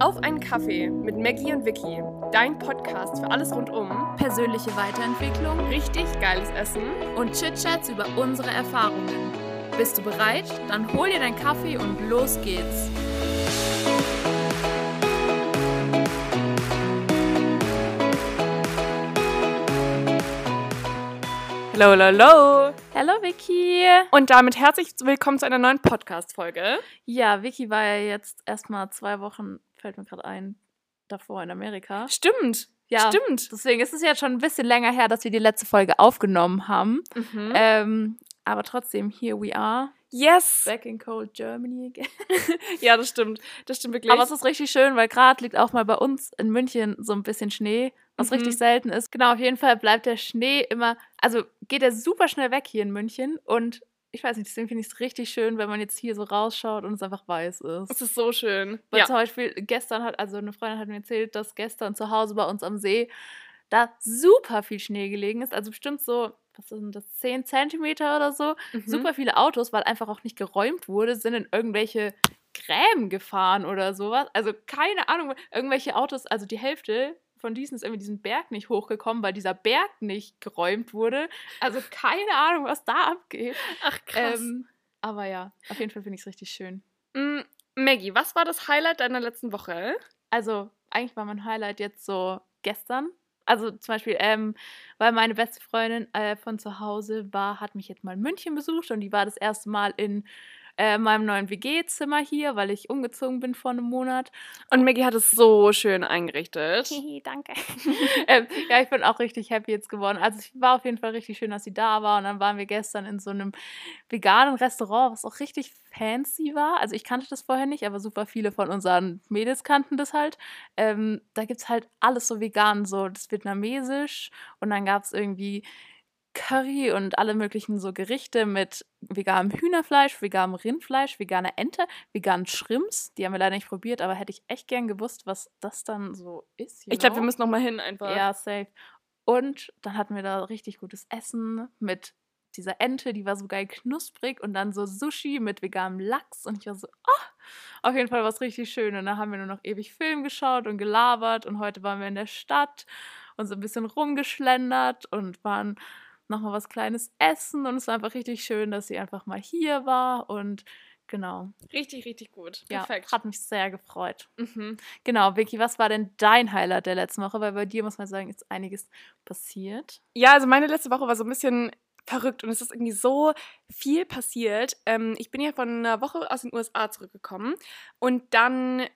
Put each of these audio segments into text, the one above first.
Auf einen Kaffee mit Maggie und Vicky. Dein Podcast für alles rund um persönliche Weiterentwicklung richtig geiles Essen. und Chit-Chats über unsere Erfahrungen. Bist du bereit? Dann hol dir deinen Kaffee und los geht's. Hallo, hallo, hallo. Hallo Vicky. Und damit herzlich willkommen zu einer neuen Podcast-Folge. Ja, Vicky war ja jetzt erstmal zwei Wochen, fällt mir gerade ein, davor in Amerika. Stimmt. Ja, Stimmt. Deswegen ist es jetzt schon ein bisschen länger her, dass wir die letzte Folge aufgenommen haben. Mhm. Ähm, aber trotzdem, here we are. yes. Back in cold Germany again. Ja, das stimmt. Das stimmt wirklich. Aber es ist richtig schön, weil gerade liegt auch mal bei uns in München so ein bisschen Schnee, was Mhm. richtig selten ist. Genau, auf jeden Fall bleibt der Schnee immer, also geht er super schnell weg hier in München und ich weiß nicht, deswegen finde ich es richtig schön, wenn man jetzt hier so rausschaut und es einfach weiß es ist. ist so schön. Weil Ja. zum Beispiel gestern hat, also eine Freundin hat mir erzählt, dass gestern zu Hause bei uns am See da super viel Schnee gelegen ist. Also bestimmt so, was sind das, 10 Zentimeter oder so. Mhm. Super viele Autos, weil einfach auch nicht geräumt wurde, sind in irgendwelche Gräben gefahren oder sowas. Also keine Ahnung, irgendwelche Autos, also die Hälfte von diesen ist irgendwie diesen Berg nicht hochgekommen, weil dieser Berg nicht geräumt wurde. Also keine Ahnung, was da abgeht. Ach, krass. Ähm, aber ja, auf jeden Fall finde ich es richtig schön. Mm, Maggie, was war das Highlight deiner letzten Woche? Also eigentlich war mein Highlight jetzt so gestern. Also zum Beispiel, ähm, weil meine beste Freundin äh, von zu Hause war, hat mich jetzt mal in München besucht und die war das erste Mal in äh, meinem neuen WG-Zimmer hier, weil ich umgezogen bin vor einem Monat. Und Maggie hat es so schön eingerichtet. danke. ähm, ja, ich bin auch richtig happy jetzt geworden. Also es war auf jeden Fall richtig schön, dass sie da war. Und dann waren wir gestern in so einem veganen Restaurant, was auch richtig fancy war. Also ich kannte das vorher nicht, aber super viele von unseren Mädels kannten das halt. Ähm, da gibt es halt alles so vegan, so das Vietnamesisch. Und dann gab es irgendwie Curry und alle möglichen so Gerichte mit veganem Hühnerfleisch, veganem Rindfleisch, veganer Ente, veganen Shrimps. Die haben wir leider nicht probiert, aber hätte ich echt gern gewusst, was das dann so ist. Ich glaube, wir müssen noch mal hin einfach. Ja, safe. Und dann hatten wir da richtig gutes Essen mit dieser Ente, die war so geil knusprig und dann so Sushi mit veganem Lachs und ich war so, ah, auf jeden Fall war es richtig schön. Und dann haben wir nur noch ewig Film geschaut und gelabert und heute waren wir in der Stadt und so ein bisschen rumgeschlendert und waren nochmal was Kleines essen und es war einfach richtig schön, dass sie einfach mal hier war und genau, Richtig, richtig gut. ja, Perfekt. hat mich sehr gefreut. Mhm. Genau, Vicky, was war denn dein Highlight der letzten Woche? Weil bei dir, muss man sagen, ist einiges passiert. Ja, also meine letzte Woche war so ein bisschen verrückt und es ist irgendwie so viel passiert. Ähm, ich bin ja von einer Woche aus den USA zurückgekommen und dann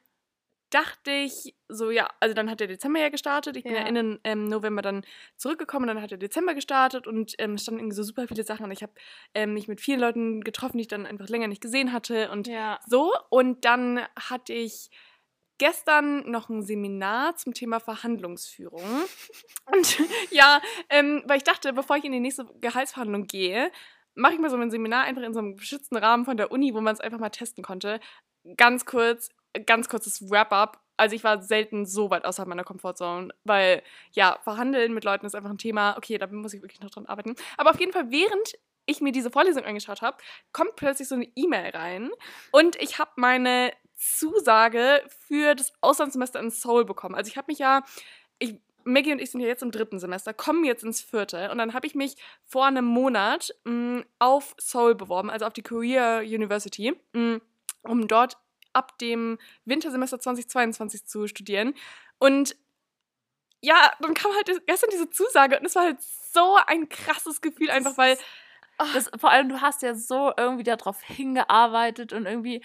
dachte ich so, ja, also dann hat der Dezember ja gestartet. Ich bin ja, Ja. in den ähm, November dann zurückgekommen und dann hat der Dezember gestartet und ähm, es standen irgendwie so super viele Sachen und ich habe ähm, mich mit vielen Leuten getroffen, die ich dann einfach länger nicht gesehen hatte und Ja. so. Und dann hatte ich gestern noch ein Seminar zum Thema Verhandlungsführung. Und ja, ähm, weil ich dachte, bevor ich in die nächste Gehaltsverhandlung gehe, mache ich mal so ein Seminar einfach in so einem geschützten Rahmen von der Uni, wo man es einfach mal testen konnte. Ganz kurz, ganz kurzes Wrap-up. Also ich war selten so weit außerhalb meiner Comfortzone, weil ja, verhandeln mit Leuten ist einfach ein Thema. Okay, da muss ich wirklich noch dran arbeiten. Aber auf jeden Fall, während ich mir diese Vorlesung angeschaut habe, kommt plötzlich so eine E-Mail rein und ich habe meine Zusage für das Auslandssemester in Seoul bekommen. Also ich habe mich ja, ich, Maggie und ich sind ja jetzt im dritten Semester, kommen jetzt ins vierte und dann habe ich mich vor einem Monat mh, auf Seoul beworben, also auf die Korea University, mh, um dort ab dem Wintersemester 2022 zu studieren. Und ja, dann kam halt gestern diese Zusage und es war halt so ein krasses Gefühl, einfach weil Das, vor allem, du hast ja so irgendwie darauf hingearbeitet und irgendwie,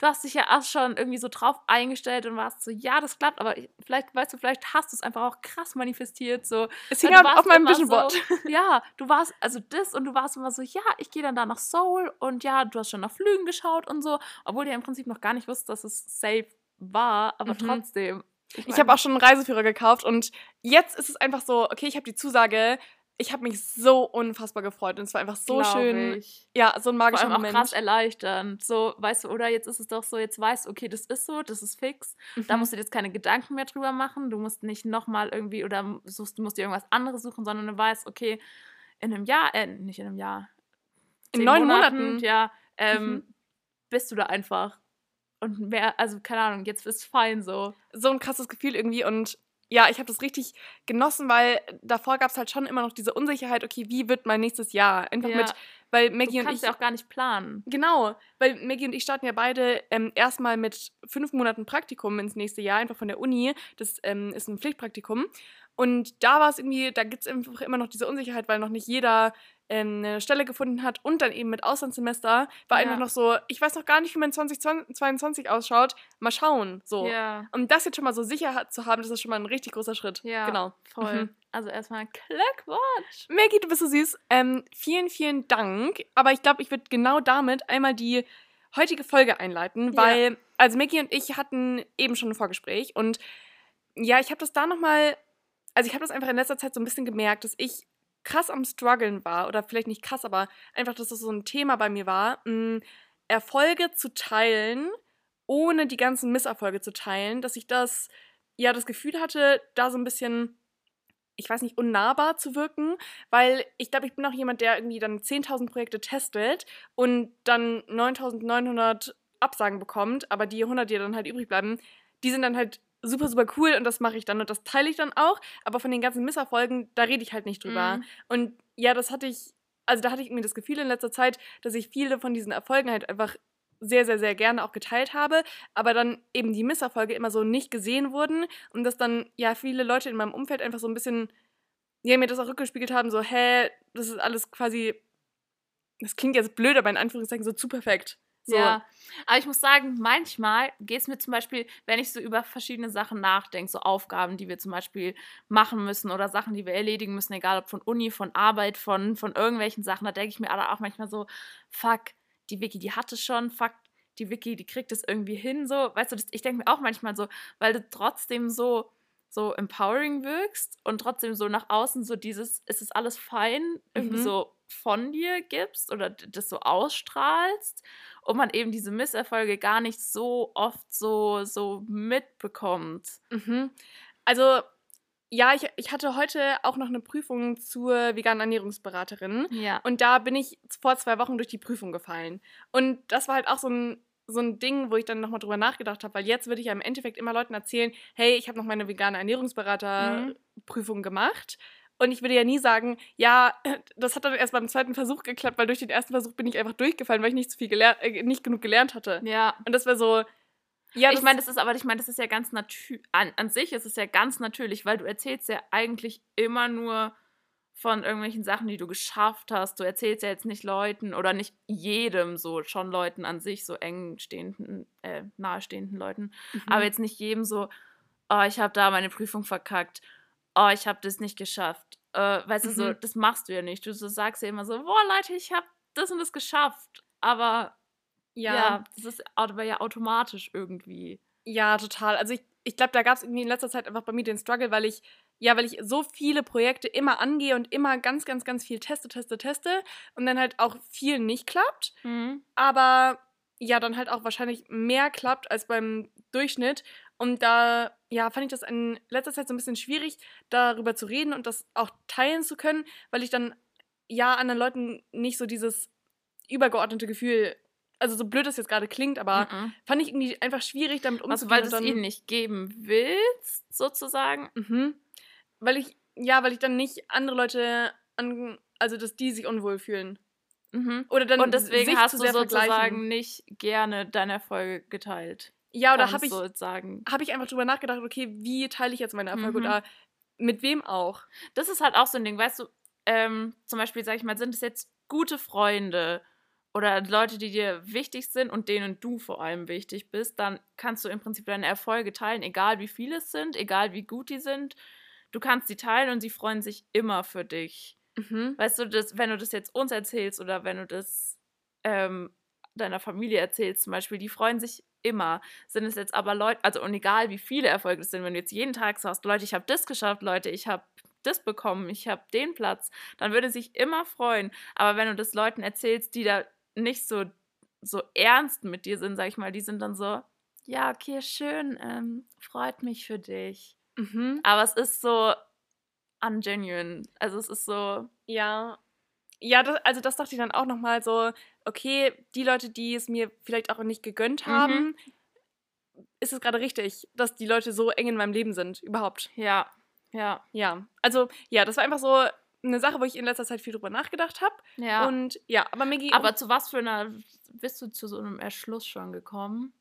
du hast dich ja erst schon irgendwie so drauf eingestellt und warst so, ja, das klappt, aber ich- vielleicht, weißt du, vielleicht hast du es einfach auch krass manifestiert, so. es hing auf, meinem Vision Board. So, ja, du warst, also das und du warst immer so, ja, ich gehe dann da nach Seoul und ja, du hast schon nach Flügen geschaut und so, obwohl du ja im Prinzip noch gar nicht wusstest, dass es safe war, aber Mhm. trotzdem. Ich habe auch schon einen Reiseführer gekauft und jetzt ist es einfach so, okay, ich habe die Zusage. Ich habe mich so unfassbar gefreut und es war einfach so Glaub schön. Ich. Ja, so ein Vor magischer allem auch Moment. krass erleichternd. So, weißt du, oder jetzt ist es doch so, jetzt weißt du, okay, das ist so, das ist fix. Da Mhm. musst du dir jetzt keine Gedanken mehr drüber machen. Du musst nicht nochmal irgendwie oder suchst, du musst dir irgendwas anderes suchen, sondern du weißt, okay, in einem Jahr, äh, nicht in einem Jahr. In neun Monaten. Ja, ähm, Mhm. bist du da einfach. und mehr, also keine Ahnung, jetzt ist fein so. So ein krasses Gefühl irgendwie und ja, ich habe das richtig genossen, weil davor gab es halt schon immer noch diese Unsicherheit, okay, wie wird mein nächstes Jahr? Einfach Ja. mit, weil Maggie Du und kannst ich. ja auch gar nicht planen. Genau, weil Maggie und ich starten ja beide ähm, erstmal mit fünf Monaten Praktikum ins nächste Jahr, einfach von der Uni. Das ähm, ist ein Pflichtpraktikum. Und da war es irgendwie, da gibt es einfach immer noch diese Unsicherheit, weil noch nicht jeder eine Stelle gefunden hat und dann eben mit Auslandssemester war Ja. einfach noch so, ich weiß noch gar nicht, wie mein 2022 ausschaut, mal schauen. So. Ja. Und das jetzt schon mal so sicher zu haben, das ist schon mal ein richtig großer Schritt. Ja, Genau. voll. Mhm. Also erstmal Glückwunsch. Maggie, du bist so süß. Ähm, vielen, vielen Dank. Aber ich glaube, ich würde genau damit einmal die heutige Folge einleiten, Ja. weil, also Maggie und ich hatten eben schon ein Vorgespräch und ja, ich habe das da nochmal, also ich habe das einfach in letzter Zeit so ein bisschen gemerkt, dass ich krass am struggeln war oder vielleicht nicht krass, aber einfach, dass das so ein Thema bei mir war, mh, Erfolge zu teilen, ohne die ganzen Misserfolge zu teilen, dass ich das, ja, das Gefühl hatte, da so ein bisschen ich weiß nicht, unnahbar zu wirken, weil ich glaube, ich bin auch jemand, der irgendwie dann 10.000 Projekte testet und dann 9.900 Absagen bekommt, aber die 100, die dann halt übrig bleiben, die sind dann halt super, super cool und das mache ich dann und das teile ich dann auch, aber von den ganzen Misserfolgen, da rede ich halt nicht drüber. Mhm. Und ja, das hatte ich, also da hatte ich irgendwie das Gefühl in letzter Zeit, dass ich viele von diesen Erfolgen halt einfach sehr, sehr, sehr gerne auch geteilt habe, aber dann eben die Misserfolge immer so nicht gesehen wurden und dass dann ja viele Leute in meinem Umfeld einfach so ein bisschen, ja, mir das auch rückgespiegelt haben, so, hä, das ist alles quasi, das klingt jetzt blöd, aber in Anführungszeichen so zu perfekt. So, Ja, aber ich muss sagen, manchmal geht es mir zum Beispiel, wenn ich so über verschiedene Sachen nachdenke, so Aufgaben, die wir zum Beispiel machen müssen oder Sachen, die wir erledigen müssen, egal ob von Uni, von Arbeit, von, von irgendwelchen Sachen, da denke ich mir auch manchmal so, fuck, die Vicky, die hat es schon, fuck, die Vicky, die kriegt es irgendwie hin, so, weißt du, das, ich denke mir auch manchmal so, weil du trotzdem so, so empowering wirkst und trotzdem so nach außen so dieses, es ist alles fein, irgendwie Mhm. so von dir gibst oder das so ausstrahlst und man eben diese Misserfolge gar nicht so oft so, so mitbekommt. Mhm. Also, ja, ich, ich hatte heute auch noch eine Prüfung zur veganen Ernährungsberaterin. Ja. Und da bin ich vor zwei Wochen durch die Prüfung gefallen. Und das war halt auch so ein, so ein Ding, wo ich dann nochmal drüber nachgedacht habe, weil jetzt würde ich ja im Endeffekt immer Leuten erzählen, hey, ich habe noch meine vegane Ernährungsberaterprüfung gemacht. Und ich würde ja nie sagen, ja, das hat dann erst beim zweiten Versuch geklappt, weil durch den ersten Versuch bin ich einfach durchgefallen, weil ich nicht, zu viel gelernt, äh, nicht genug gelernt hatte. Ja. Und das wäre so, ja, ich meine, das ist aber, ich meine, das ist ja ganz natürlich, an, an sich ist es ja ganz natürlich, weil du erzählst ja eigentlich immer nur von irgendwelchen Sachen, die du geschafft hast. Du erzählst ja jetzt nicht Leuten oder nicht jedem so, schon Leuten an sich, so eng stehenden, äh, nahestehenden Leuten, Mhm. aber jetzt nicht jedem so, oh, ich habe da meine Prüfung verkackt, oh, ich habe das nicht geschafft. Äh, weißt du, so, Mhm. das machst du ja nicht. Du so sagst ja immer so, boah, Leute, ich habe das und das geschafft. Aber ja, ja, das ist aber ja automatisch irgendwie. Ja, total. Also ich, ich glaube, da gab es irgendwie in letzter Zeit einfach bei mir den Struggle, weil ich, ja, weil ich so viele Projekte immer angehe und immer ganz, ganz, ganz viel teste, teste, teste und dann halt auch viel nicht klappt. Aber ja, dann halt auch wahrscheinlich mehr klappt als beim Durchschnitt. Und da, ja, fand ich das in letzter Zeit so ein bisschen schwierig, darüber zu reden und das auch teilen zu können, weil ich dann, ja, anderen Leuten nicht so dieses übergeordnete Gefühl, also so blöd das jetzt gerade klingt, aber Mhm. fand ich irgendwie einfach schwierig, damit Also, umzugehen. weil du es ihnen nicht geben willst, sozusagen. Mhm. Weil ich, ja, weil ich dann nicht andere Leute an, also dass die sich unwohl fühlen. Mhm. Oder dann Und deswegen hast du sozusagen nicht gerne deine Erfolge geteilt. Ja, oder habe ich so hab ich einfach drüber nachgedacht, okay, wie teile ich jetzt meine Erfolge Mhm. oder mit wem auch? Das ist halt auch so ein Ding, weißt du, ähm, zum Beispiel, sag ich mal, sind es jetzt gute Freunde oder Leute, die dir wichtig sind und denen du vor allem wichtig bist, dann kannst du im Prinzip deine Erfolge teilen, egal wie viele es sind, egal wie gut die sind. Du kannst sie teilen und sie freuen sich immer für dich. Mhm. Weißt du, das, wenn du das jetzt uns erzählst oder wenn du das ähm, deiner Familie erzählst zum Beispiel, die freuen sich immer. Sind es jetzt aber Leute, also und egal wie viele Erfolge es sind, wenn du jetzt jeden Tag sagst, Leute, ich habe das geschafft, Leute, ich habe das bekommen, ich habe den Platz, dann würde sich immer freuen. Aber wenn du das Leuten erzählst, die da nicht so, so ernst mit dir sind, sag ich mal, die sind dann so, ja, okay, schön, ähm, freut mich für dich. Mhm. Aber es ist so ungenuine. Also es ist so, Ja. Ja, das, also das dachte ich dann auch nochmal so, okay, die Leute, die es mir vielleicht auch nicht gegönnt Mhm. haben, ist es gerade richtig, dass die Leute so eng in meinem Leben sind, überhaupt. Ja, ja. Ja, also ja, das war einfach so eine Sache, wo ich in letzter Zeit viel drüber nachgedacht habe. Ja. Und ja, aber Maggie, aber zu was für einer bist du zu so einem Erschluss schon gekommen?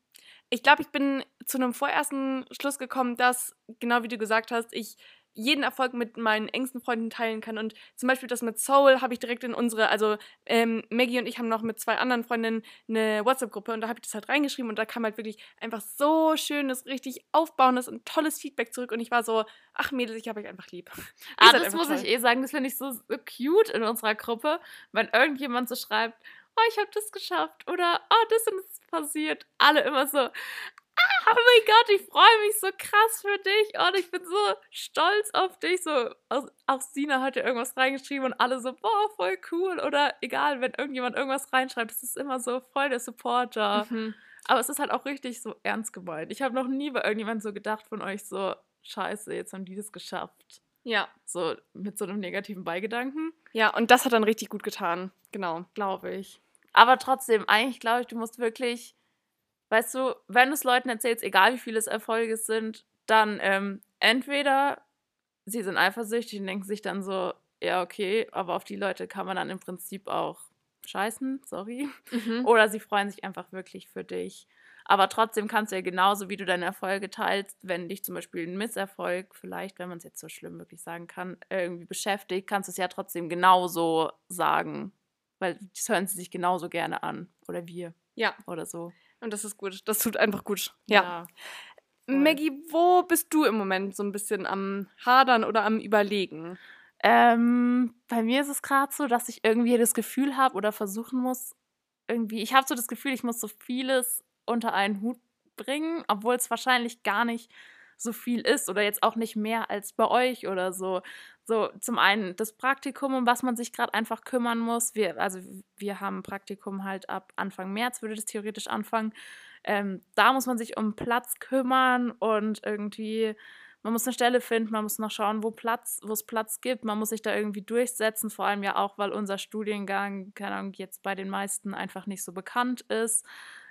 Ich glaube, ich bin zu einem vorersten Schluss gekommen, dass, genau wie du gesagt hast, ich jeden Erfolg mit meinen engsten Freunden teilen kann. Und zum Beispiel das mit Soul habe ich direkt in unsere, also ähm, Maggie und ich haben noch mit zwei anderen Freundinnen eine WhatsApp-Gruppe und da habe ich das halt reingeschrieben und da kam halt wirklich einfach so schönes, richtig aufbauendes und tolles Feedback zurück und ich war so, ach Mädels, ich habe euch einfach lieb. ah, das muss toll. ich eh sagen, das finde ich so, so cute in unserer Gruppe, wenn irgendjemand so schreibt, oh, ich habe das geschafft oder oh, das ist passiert. Alle immer so, ah, oh mein Gott, ich freue mich so krass für dich und ich bin so stolz auf dich. So, auch Sina hat ja irgendwas reingeschrieben und alle so, boah, voll cool. Oder egal, wenn irgendjemand irgendwas reinschreibt, das ist immer so voll der Supporter. Mhm. Aber es ist halt auch richtig so ernst gemeint. Ich habe noch nie bei irgendjemandem so gedacht von euch so, scheiße, jetzt haben die das geschafft. Ja. So mit so einem negativen Beigedanken. Ja, und das hat dann richtig gut getan. Genau. Glaube ich. Aber trotzdem, eigentlich glaube ich, du musst wirklich, weißt du, wenn du es Leuten erzählst, egal wie viele es Erfolge sind, dann ähm, entweder sie sind eifersüchtig und denken sich dann so, ja, okay, aber auf die Leute kann man dann im Prinzip auch scheißen, sorry. Mhm. Oder sie freuen sich einfach wirklich für dich. Aber trotzdem kannst du ja genauso, wie du deine Erfolge teilst, wenn dich zum Beispiel ein Misserfolg, vielleicht, wenn man es jetzt so schlimm wirklich sagen kann, irgendwie beschäftigt, kannst du es ja trotzdem genauso sagen. Weil das hören sie sich genauso gerne an. Oder wir. Ja. Oder so. Und das ist gut. Das tut einfach gut. Ja. ja. Maggie, wo bist du im Moment so ein bisschen am Hadern oder am Überlegen? Ähm, bei mir ist es gerade so, dass ich irgendwie das Gefühl habe oder versuchen muss, irgendwie, ich habe so das Gefühl, ich muss so vieles unter einen Hut bringen, obwohl es wahrscheinlich gar nicht so viel ist oder jetzt auch nicht mehr als bei euch oder so. So, zum einen das Praktikum, um was man sich gerade einfach kümmern muss. Wir, also wir haben Praktikum halt ab Anfang März, würde das theoretisch anfangen. Ähm, da muss man sich um Platz kümmern und irgendwie, man muss eine Stelle finden, man muss noch schauen, wo Platz, wo es Platz gibt. Man muss sich da irgendwie durchsetzen, vor allem ja auch, weil unser Studiengang, keine Ahnung, jetzt bei den meisten einfach nicht so bekannt ist.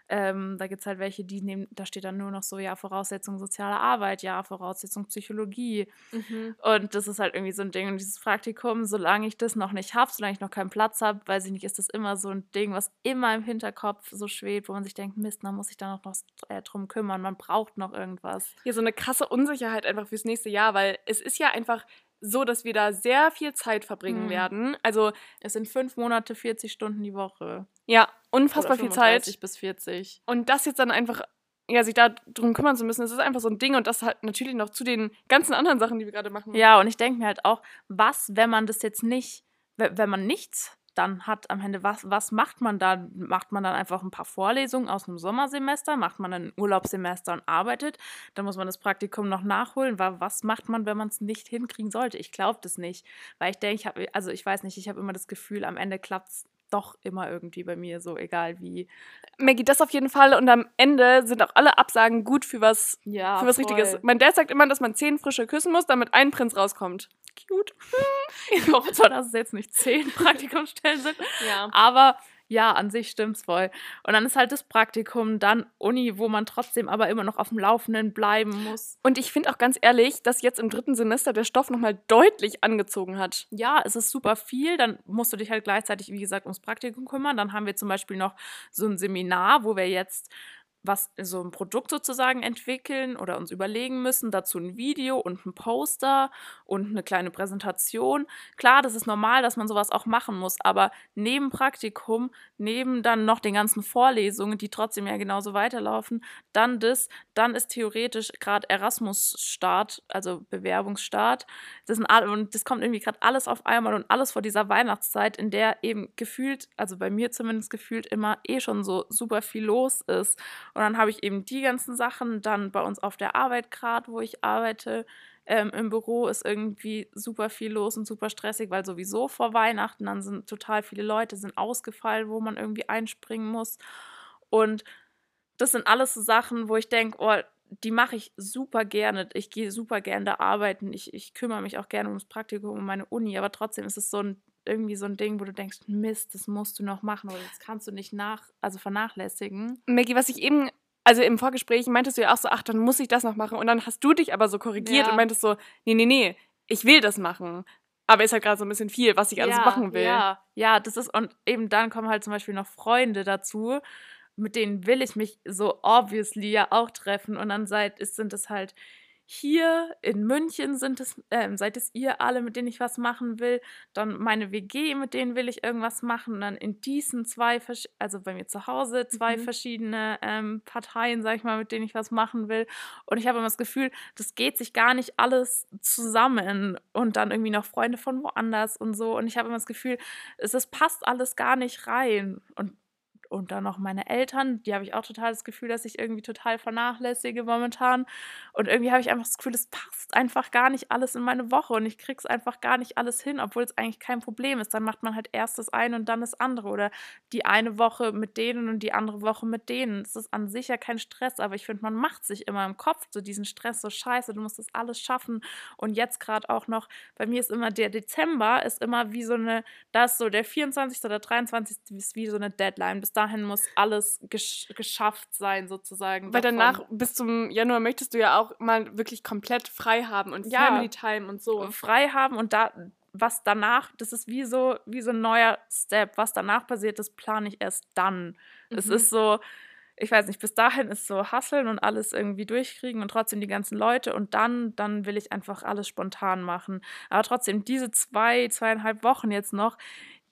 Ähm, da gibt es halt welche, die nehmen, da steht dann nur noch so, ja, Voraussetzung soziale Arbeit, ja, Voraussetzung Psychologie. Mhm. Und das ist halt irgendwie so ein Ding. Und dieses Praktikum, solange ich das noch nicht habe, solange ich noch keinen Platz habe, weiß ich nicht, ist das immer so ein Ding, was immer im Hinterkopf so schwebt, wo man sich denkt, Mist, man muss sich da noch, noch äh, drum kümmern, man braucht noch irgendwas. Ja, so eine krasse Unsicherheit einfach fürs nächste Jahr, weil es ist ja einfach so, dass wir da sehr viel Zeit verbringen mhm. werden. Also es sind fünf Monate, 40 Stunden die Woche. Ja, unfassbar viel Zeit. bis 40. Und das jetzt dann einfach, ja, sich da drum kümmern zu müssen, das ist einfach so ein Ding und das halt natürlich noch zu den ganzen anderen Sachen, die wir gerade machen. Ja, und ich denke mir halt auch, was, wenn man das jetzt nicht, wenn man nichts dann hat am Ende, was, was macht man da? Macht man dann einfach ein paar Vorlesungen aus einem Sommersemester? Macht man ein Urlaubssemester und arbeitet? Dann muss man das Praktikum noch nachholen. Was macht man, wenn man es nicht hinkriegen sollte? Ich glaube das nicht. Weil ich denke, ich habe, also ich weiß nicht, ich habe immer das Gefühl, am Ende klappt es doch immer irgendwie bei mir so, egal wie. Maggie, das auf jeden Fall. Und am Ende sind auch alle Absagen gut für was, ja, für was Richtiges. Mein Dad sagt immer, dass man zehn frische küssen muss, damit ein Prinz rauskommt. Cute. ich hoffe zwar, dass es jetzt nicht zehn Praktikumsstellen sind. Ja. Aber ja, an sich stimmt's voll. Und dann ist halt das Praktikum, dann Uni, wo man trotzdem aber immer noch auf dem Laufenden bleiben muss. Und ich finde auch ganz ehrlich, dass jetzt im dritten Semester der Stoff nochmal deutlich angezogen hat. Ja, es ist super viel. Dann musst du dich halt gleichzeitig, wie gesagt, ums Praktikum kümmern. Dann haben wir zum Beispiel noch so ein Seminar, wo wir jetzt was so ein Produkt sozusagen entwickeln oder uns überlegen müssen, dazu ein Video und ein Poster und eine kleine Präsentation. Klar, das ist normal, dass man sowas auch machen muss, aber neben Praktikum, neben dann noch den ganzen Vorlesungen, die trotzdem ja genauso weiterlaufen, dann das, dann ist theoretisch gerade Erasmus-Start, also Bewerbungsstart. Das und das kommt irgendwie gerade alles auf einmal und alles vor dieser Weihnachtszeit, in der eben gefühlt, also bei mir zumindest gefühlt immer eh schon so super viel los ist. Und dann habe ich eben die ganzen Sachen dann bei uns auf der Arbeit gerade, wo ich arbeite. Ähm, Im Büro ist irgendwie super viel los und super stressig, weil sowieso vor Weihnachten dann sind total viele Leute sind ausgefallen, wo man irgendwie einspringen muss. Und das sind alles so Sachen, wo ich denke, oh, die mache ich super gerne. Ich gehe super gerne da arbeiten. Ich, ich kümmere mich auch gerne ums Praktikum, um meine Uni, aber trotzdem ist es so ein irgendwie so ein Ding, wo du denkst, Mist, das musst du noch machen oder das kannst du nicht nach, also vernachlässigen. Maggie, was ich eben also im Vorgespräch meintest du ja auch so, ach, dann muss ich das noch machen. Und dann hast du dich aber so korrigiert Ja. und meintest so, nee, nee, nee, ich will das machen. Aber ist halt gerade so ein bisschen viel, was ich alles ja, machen will. Ja, ja, das ist, und eben dann kommen halt zum Beispiel noch Freunde dazu, mit denen will ich mich so obviously ja auch treffen. Und dann seid, ist, sind es halt hier in München sind es, ähm, seid es ihr alle, mit denen ich was machen will. Dann meine WG, mit denen will ich irgendwas machen. Und dann in diesen zwei, also bei mir zu Hause, zwei Mhm. verschiedene ähm, Parteien, sag ich mal, mit denen ich was machen will. Und ich habe immer das Gefühl, das geht sich gar nicht alles zusammen. Und dann irgendwie noch Freunde von woanders und so. Und ich habe immer das Gefühl, es, es passt alles gar nicht rein. Und, und dann noch meine Eltern, die habe ich auch total das Gefühl, dass ich irgendwie total vernachlässige momentan. Und irgendwie habe ich einfach das Gefühl, es passt einfach gar nicht alles in meine Woche und ich krieg's einfach gar nicht alles hin, obwohl es eigentlich kein Problem ist. Dann macht man halt erst das eine und dann das andere oder die eine Woche mit denen und die andere Woche mit denen. Es ist an sich ja kein Stress, aber ich finde, man macht sich immer im Kopf so diesen Stress so scheiße, du musst das alles schaffen. Und jetzt gerade auch noch, bei mir ist immer der Dezember ist immer wie so eine, da ist so der 24. oder 23. ist wie so eine Deadline. Bis dahin muss alles gesch geschafft sein, sozusagen. Weil davon. danach bis zum Januar möchtest du ja auch mal wirklich komplett frei haben und Ja. Family Time und so. frei haben und da was danach, das ist wie so wie so ein neuer Step, was danach passiert, das plane ich erst dann. Es Mhm. ist so ich weiß nicht, bis dahin ist so hasseln und alles irgendwie durchkriegen und trotzdem die ganzen Leute und dann dann will ich einfach alles spontan machen. Aber trotzdem diese zwei, zweieinhalb Wochen jetzt noch,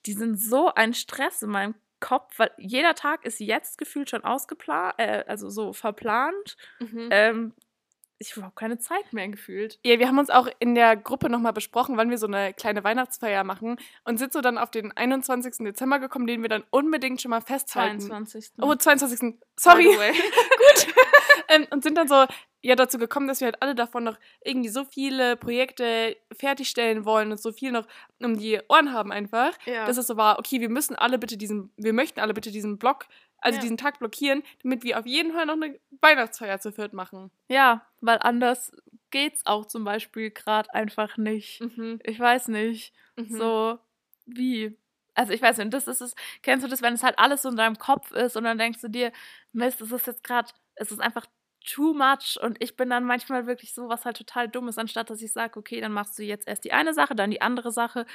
die sind so ein Stress in meinem Kopf, weil jeder Tag ist jetzt gefühlt schon ausgeplant, äh, also so verplant. Mhm. Ähm, ich habe überhaupt keine Zeit mehr gefühlt. Ja, wir haben uns auch in der Gruppe nochmal besprochen, wann wir so eine kleine Weihnachtsfeier machen und sind so dann auf den 21. Dezember gekommen, den wir dann unbedingt schon mal festhalten. 22. Oh, 22. Sorry. Way. ähm, und sind dann so ja dazu gekommen, dass wir halt alle davon noch irgendwie so viele Projekte fertigstellen wollen und so viel noch um die Ohren haben einfach, Ja. dass es so war, okay, wir müssen alle bitte diesen, wir möchten alle bitte diesen Block, also Ja. diesen Tag blockieren, damit wir auf jeden Fall noch eine Weihnachtsfeier zu viert machen. ja, weil anders geht's auch zum Beispiel gerade einfach nicht. Mhm. Ich weiß nicht. Mhm. So, wie? Also ich weiß nicht, das ist es, kennst du das, wenn es halt alles so in deinem Kopf ist und dann denkst du dir, Mist, es ist jetzt gerade, es ist einfach too much und ich bin dann manchmal wirklich so, was halt total dumm ist, anstatt dass ich sage, okay, dann machst du jetzt erst die eine Sache, dann die andere Sache,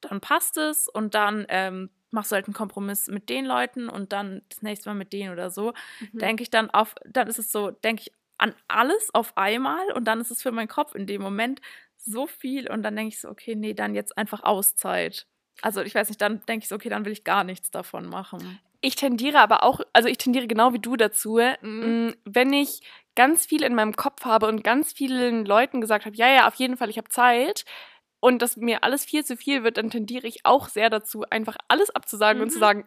dann passt es und dann ähm, machst du halt einen Kompromiss mit den Leuten und dann das nächste Mal mit denen oder so. Mhm. denke ich dann auf, dann ist es so, denke ich an alles auf einmal und dann ist es für meinen Kopf in dem Moment so viel und dann denke ich so, okay, nee, dann jetzt einfach Auszeit. Also ich weiß nicht, dann denke ich so, okay, dann will ich gar nichts davon machen. Ich tendiere aber auch, also ich tendiere genau wie du dazu, Mhm. mh, wenn ich ganz viel in meinem Kopf habe und ganz vielen Leuten gesagt habe, ja, ja, auf jeden Fall, ich habe Zeit und dass mir alles viel zu viel wird, dann tendiere ich auch sehr dazu, einfach alles abzusagen und zu Mhm. sagen,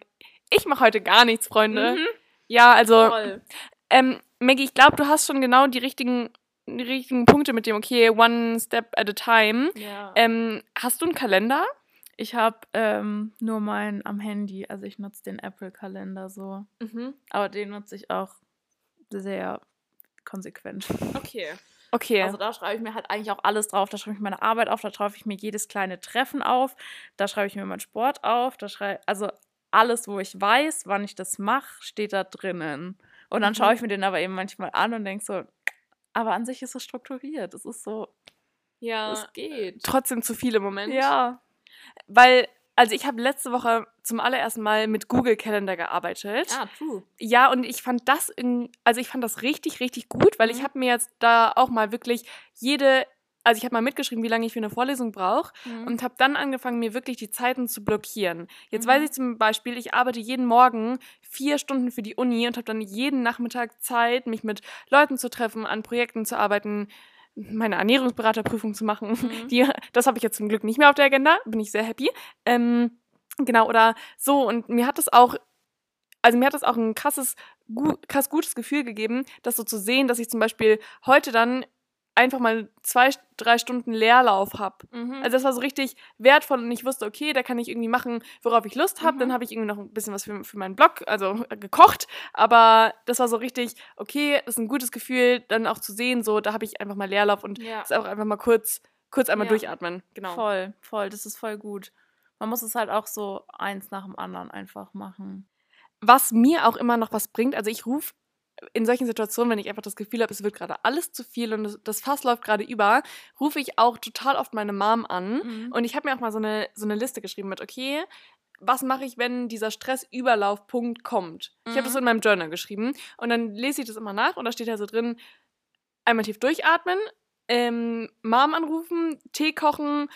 ich mache heute gar nichts, Freunde. Mhm. Ja, also, ähm, Maggie, ich glaube, du hast schon genau die richtigen, die richtigen Punkte mit dem, okay, one step at a time. Ja. Ähm, hast du einen Kalender? Ich habe ähm, nur meinen am Handy, also ich nutze den Apple-Kalender so. Aber den nutze ich auch sehr konsequent. Okay. Okay. Also da schreibe ich mir halt eigentlich auch alles drauf. Da schreibe ich meine Arbeit auf, da schreibe ich mir jedes kleine Treffen auf, da schreibe ich mir meinen Sport auf, da schreibe also alles, wo ich weiß, wann ich das mache, steht da drinnen. Und dann Mhm. schaue ich mir den aber eben manchmal an und denke so, aber an sich ist es strukturiert. Es ist so, ja. es geht. Trotzdem zu viel im Moment. Ja. Weil, also ich habe letzte Woche zum allerersten Mal mit Google Calendar gearbeitet. Ah, true. Ja, und ich fand das in, also ich fand das richtig, richtig gut, weil ich Mhm. habe mir jetzt da auch mal wirklich jede, also ich habe mal mitgeschrieben, wie lange ich für eine Vorlesung brauche Mhm. und habe dann angefangen, mir wirklich die Zeiten zu blockieren. Jetzt Mhm. weiß ich zum Beispiel, ich arbeite jeden Morgen vier Stunden für die Uni und habe dann jeden Nachmittag Zeit, mich mit Leuten zu treffen, an Projekten zu arbeiten, meine Ernährungsberaterprüfung zu machen. Mhm. Die, das habe ich jetzt zum Glück nicht mehr auf der Agenda, bin ich sehr happy. Ähm, genau, oder so. Und mir hat das auch, also mir hat das auch ein krasses, gu krass gutes Gefühl gegeben, das so zu sehen, dass ich zum Beispiel heute dann einfach mal zwei, drei Stunden Leerlauf habe. Mhm. Also das war so richtig wertvoll und ich wusste, okay, da kann ich irgendwie machen, worauf ich Lust habe. Mhm. Dann habe ich irgendwie noch ein bisschen was für, für meinen Blog, also äh, gekocht. Aber das war so richtig, okay, das ist ein gutes Gefühl, dann auch zu sehen, so, da habe ich einfach mal Leerlauf und ja. das auch einfach mal kurz, kurz einmal Ja. durchatmen. Genau. Voll, voll. Das ist voll gut. Man muss es halt auch so eins nach dem anderen einfach machen. Was mir auch immer noch was bringt, also ich rufe in solchen Situationen, wenn ich einfach das Gefühl habe, es wird gerade alles zu viel und das, das Fass läuft gerade über, rufe ich auch total oft meine Mom an. Mhm. Und ich habe mir auch mal so eine, so eine Liste geschrieben mit, okay, was mache ich, wenn dieser Stressüberlaufpunkt kommt? Ich habe das so Mhm. in meinem Journal geschrieben und dann lese ich das immer nach und da steht ja so drin, einmal tief durchatmen, ähm, Mom anrufen, Tee kochen,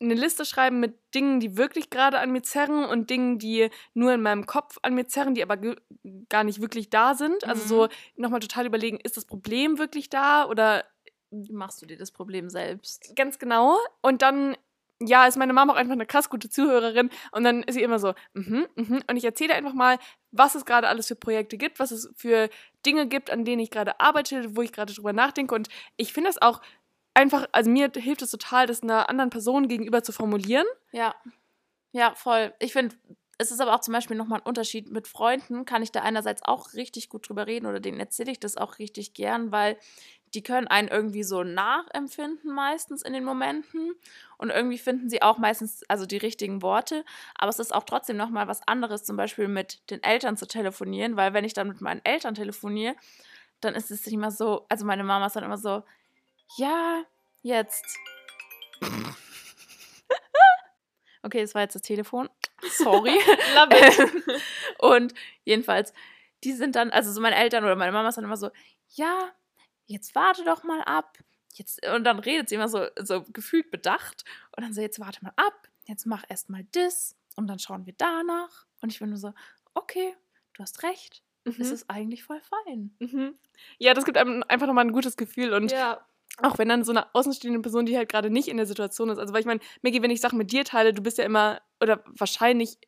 eine Liste schreiben mit Dingen, die wirklich gerade an mir zerren und Dingen, die nur in meinem Kopf an mir zerren, die aber gar nicht wirklich da sind. Also Mhm. so nochmal total überlegen, ist das Problem wirklich da oder machst du dir das Problem selbst? ganz genau. Und dann, ja, ist meine Mama auch einfach eine krass gute Zuhörerin und dann ist sie immer so, mhm, mhm. Und ich erzähle einfach mal, was es gerade alles für Projekte gibt, was es für Dinge gibt, an denen ich gerade arbeite, wo ich gerade drüber nachdenke. Und ich finde das auch einfach, also mir hilft es total, das einer anderen Person gegenüber zu formulieren. Ja. Ja, voll. Ich finde, es ist aber auch zum Beispiel nochmal ein Unterschied. Mit Freunden kann ich da einerseits auch richtig gut drüber reden oder denen erzähle ich das auch richtig gern, weil die können einen irgendwie so nachempfinden meistens in den Momenten und irgendwie finden sie auch meistens also die richtigen Worte. Aber es ist auch trotzdem nochmal was anderes, zum Beispiel mit den Eltern zu telefonieren, weil wenn ich dann mit meinen Eltern telefoniere, dann ist es immer so, also meine Mama ist dann immer so, ja, jetzt. Okay, das war jetzt das Telefon. Sorry. Love Ähm, und jedenfalls, die sind dann, also so meine Eltern oder meine Mama ist dann immer so, ja, jetzt warte doch mal ab. Jetzt, und dann redet sie immer so, so gefühlt bedacht. Und dann so, jetzt warte mal ab, jetzt mach erst mal das und dann schauen wir danach. Und ich bin nur so, okay, du hast recht. Es Mhm. ist eigentlich voll fein. Mhm. Ja, das gibt einem einfach nochmal ein gutes Gefühl und ja. Auch wenn dann so eine außenstehende Person, die halt gerade nicht in der Situation ist, also weil ich meine, Maggie, wenn ich Sachen mit dir teile, du bist ja immer oder wahrscheinlich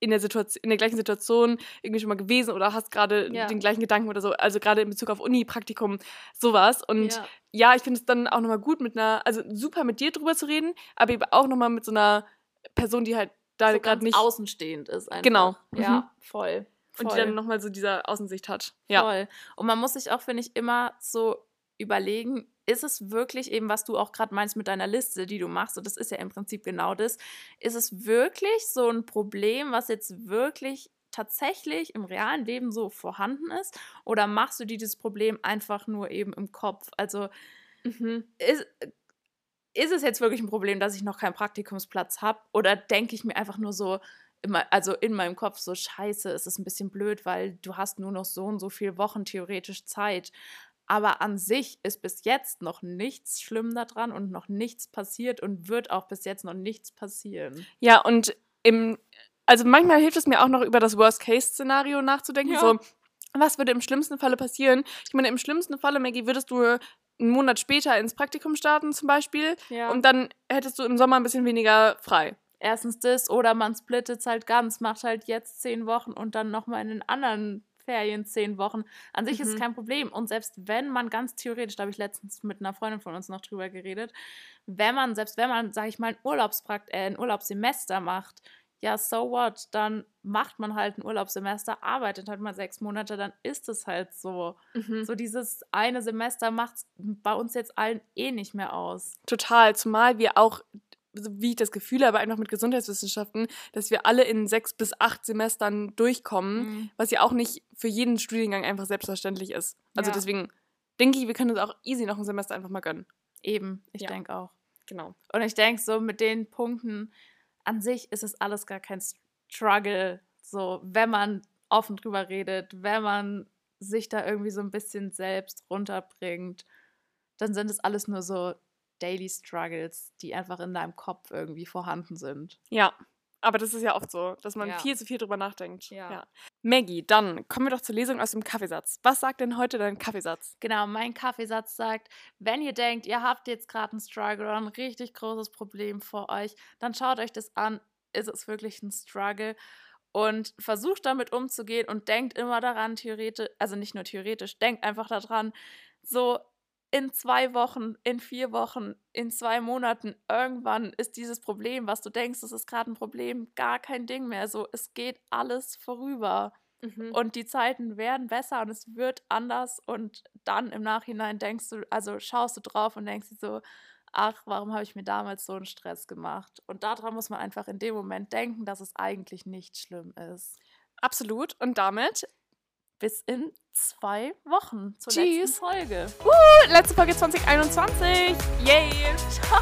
in der Situation, in der gleichen Situation irgendwie schon mal gewesen oder hast gerade Ja. den gleichen Gedanken oder so, also gerade in Bezug auf Uni, Praktikum, sowas. Und ja. ja, ich finde es dann auch nochmal gut mit einer, also super mit dir drüber zu reden, aber eben auch nochmal mit so einer Person, die halt da so gerade nicht außenstehend ist einfach. Genau. Ja, voll. und die voll. dann nochmal so diese Außensicht hat. Ja. Voll. Und man muss sich auch, finde ich, immer so überlegen, ist es wirklich eben, was du auch gerade meinst mit deiner Liste, die du machst, und das ist ja im Prinzip genau das, ist es wirklich so ein Problem, was jetzt wirklich tatsächlich im realen Leben so vorhanden ist? Oder machst du dir dieses Problem einfach nur eben im Kopf? Also Mhm. ist, ist es jetzt wirklich ein Problem, dass ich noch keinen Praktikumsplatz habe? Oder denke ich mir einfach nur so, immer, also in meinem Kopf so, scheiße, es ist ein bisschen blöd, weil du hast nur noch so und so viele Wochen theoretisch Zeit. Aber an sich ist bis jetzt noch nichts schlimm daran und noch nichts passiert und wird auch bis jetzt noch nichts passieren. Ja, und im, also manchmal hilft es mir auch noch über das Worst-Case-Szenario nachzudenken. Ja. So, was würde im schlimmsten Falle passieren? Ich meine, im schlimmsten Falle, Maggie, würdest du einen Monat später ins Praktikum starten zum Beispiel Ja. und dann hättest du im Sommer ein bisschen weniger frei. Erstens das oder man splittet es halt ganz, macht halt jetzt zehn Wochen und dann nochmal in den anderen Ferien zehn Wochen. An sich ist es Mhm. kein Problem. Und selbst wenn man ganz theoretisch, da habe ich letztens mit einer Freundin von uns noch drüber geredet, wenn man, selbst wenn man, sage ich mal, ein, Urlaubsprakt äh, ein Urlaubssemester macht, ja, so what, dann macht man halt ein Urlaubssemester, arbeitet halt mal sechs Monate, dann ist es halt so. Mhm. So dieses eine Semester macht es bei uns jetzt allen eh nicht mehr aus. Total, zumal wir auch, wie ich das Gefühl habe, einfach mit Gesundheitswissenschaften, dass wir alle in sechs bis acht Semestern durchkommen, Mhm. was ja auch nicht für jeden Studiengang einfach selbstverständlich ist. Also Ja. deswegen denke ich, wir können uns auch easy noch ein Semester einfach mal gönnen. Eben, ich Ja. denke auch. Genau. Und ich denke, so mit den Punkten an sich ist es alles gar kein Struggle. So, wenn man offen drüber redet, wenn man sich da irgendwie so ein bisschen selbst runterbringt, dann sind es alles nur so Daily Struggles, die einfach in deinem Kopf irgendwie vorhanden sind. Ja, aber das ist ja oft so, dass man Ja. viel zu viel drüber nachdenkt. Ja. Maggie, dann kommen wir doch zur Lesung aus dem Kaffeesatz. Was sagt denn heute dein Kaffeesatz? Genau, mein Kaffeesatz sagt, wenn ihr denkt, ihr habt jetzt gerade einen Struggle oder ein richtig großes Problem vor euch, dann schaut euch das an. Ist es wirklich ein Struggle? Und versucht damit umzugehen und denkt immer daran, theoretisch, also nicht nur theoretisch, denkt einfach daran, so in zwei Wochen, in vier Wochen, in zwei Monaten, irgendwann ist dieses Problem, was du denkst, das ist gerade ein Problem, gar kein Ding mehr. So, es geht alles vorüber. Und Und die Zeiten werden besser und es wird anders. Und dann im Nachhinein denkst du, also schaust du drauf und denkst dir so, ach, warum habe ich mir damals so einen Stress gemacht? Und daran muss man einfach in dem Moment denken, dass es eigentlich nicht schlimm ist. absolut. Und damit bis in zwei Wochen zur Tschüss. letzten Folge. Letzte Folge 2021. Yay. Ciao.